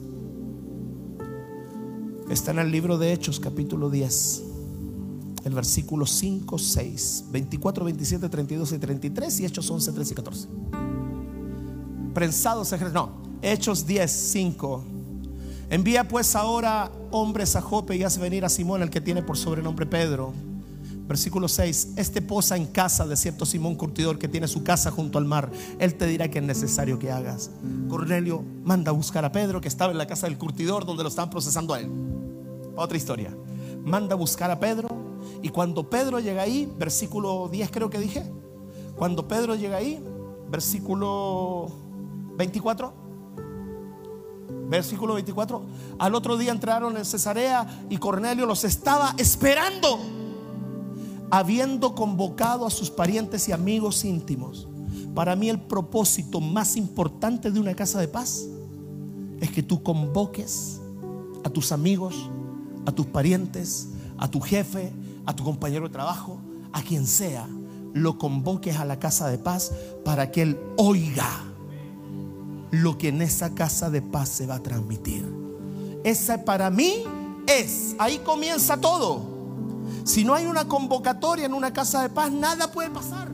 está en el libro de Hechos capítulo 10, el versículo 5, 6, 24, 27, 32 y 33 y Hechos 11, 13 y 14. Prensados, no, Hechos 10, 5. Envía pues ahora hombres a Jope y haz venir a Simón, el que tiene por sobrenombre Pedro Versículo 6, este posa en casa de cierto Simón Curtidor que tiene su casa junto al mar. Él te dirá que es necesario que hagas. Cornelio manda a buscar a Pedro que estaba en la casa del curtidor donde lo estaban procesando a él. Otra historia. Manda a buscar a Pedro y cuando Pedro llega ahí, versículo 10 creo que dije, cuando Pedro llega ahí, versículo 24, versículo 24, al otro día entraron en Cesarea y Cornelio los estaba esperando habiendo convocado a sus parientes y amigos íntimos. Para mí el propósito más importante de una casa de paz es que tú convoques a tus amigos, a tus parientes, a tu jefe, a tu compañero de trabajo, a quien sea, lo convoques a la casa de paz para que él oiga lo que en esa casa de paz se va a transmitir. Esa para mí es, ahí comienza todo. Si no hay una convocatoria en una casa de paz, nada puede pasar.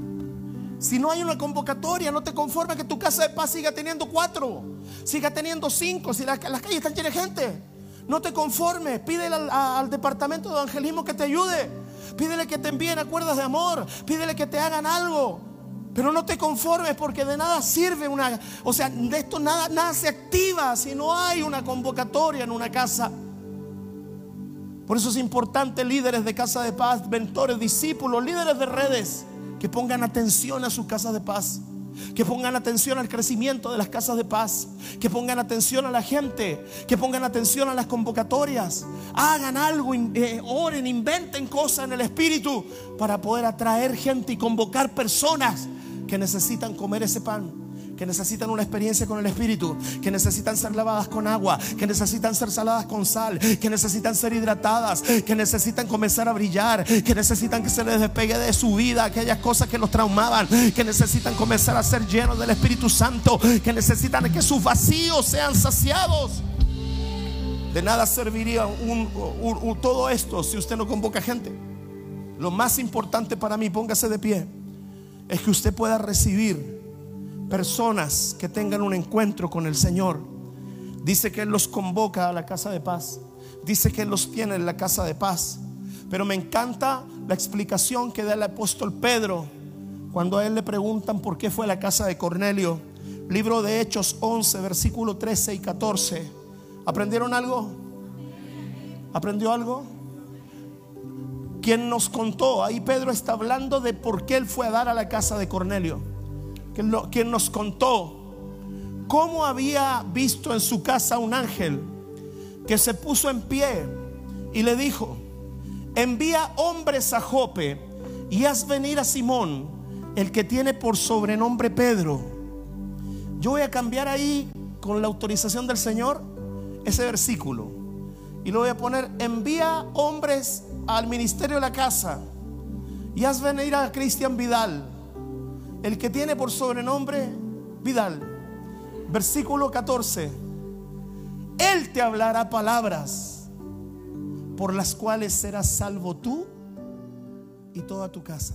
Si no hay una convocatoria, no te conformes que tu casa de paz siga teniendo cuatro, siga teniendo cinco, si las, calles están llenas de gente. No te conformes, pídele al, departamento de evangelismo que te ayude. Pídele que te envíen acuerdos de amor, pídele que te hagan algo. Pero no te conformes porque de nada sirve una, o sea, de esto nada, nada se activa si no hay una convocatoria en una casa. Por eso es importante líderes de casa de paz, mentores, discípulos, líderes de redes, que pongan atención a sus casas de paz. Que pongan atención al crecimiento de las casas de paz. Que pongan atención a la gente. Que pongan atención a las convocatorias. Hagan algo, eh, oren, inventen cosas en el Espíritu para poder atraer gente y convocar personas que necesitan comer ese pan que necesitan una experiencia con el Espíritu, que necesitan ser lavadas con agua, que necesitan ser saladas con sal, que necesitan ser hidratadas, que necesitan comenzar a brillar, que necesitan que se les despegue de su vida aquellas cosas que los traumaban, que necesitan comenzar a ser llenos del Espíritu Santo, que necesitan que sus vacíos sean saciados. De nada serviría todo esto si usted no convoca gente. Lo más importante para mí, póngase de pie, es que usted pueda recibir personas que tengan un encuentro con el Señor. Dice que Él los convoca a la casa de paz. Dice que Él los tiene en la casa de paz. Pero me encanta la explicación que da el apóstol Pedro cuando a él le preguntan por qué fue a la casa de Cornelio. Libro de Hechos 11, versículo 13 y 14. ¿Aprendieron algo? ¿Aprendió algo? ¿Quién nos contó? Ahí Pedro está hablando de por qué él fue a dar a la casa de Cornelio. Quien nos contó cómo había visto en su casa un ángel que se puso en pie y le dijo, envía hombres a Jope y haz venir a Simón, el que tiene por sobrenombre Pedro. Yo voy a cambiar ahí con la autorización del Señor ese versículo y lo voy a poner, envía hombres al ministerio de la casa y haz venir a Cristian Vidal, el que tiene por sobrenombre Vidal. Versículo 14. Él te hablará palabras por las cuales serás salvo tú y toda tu casa.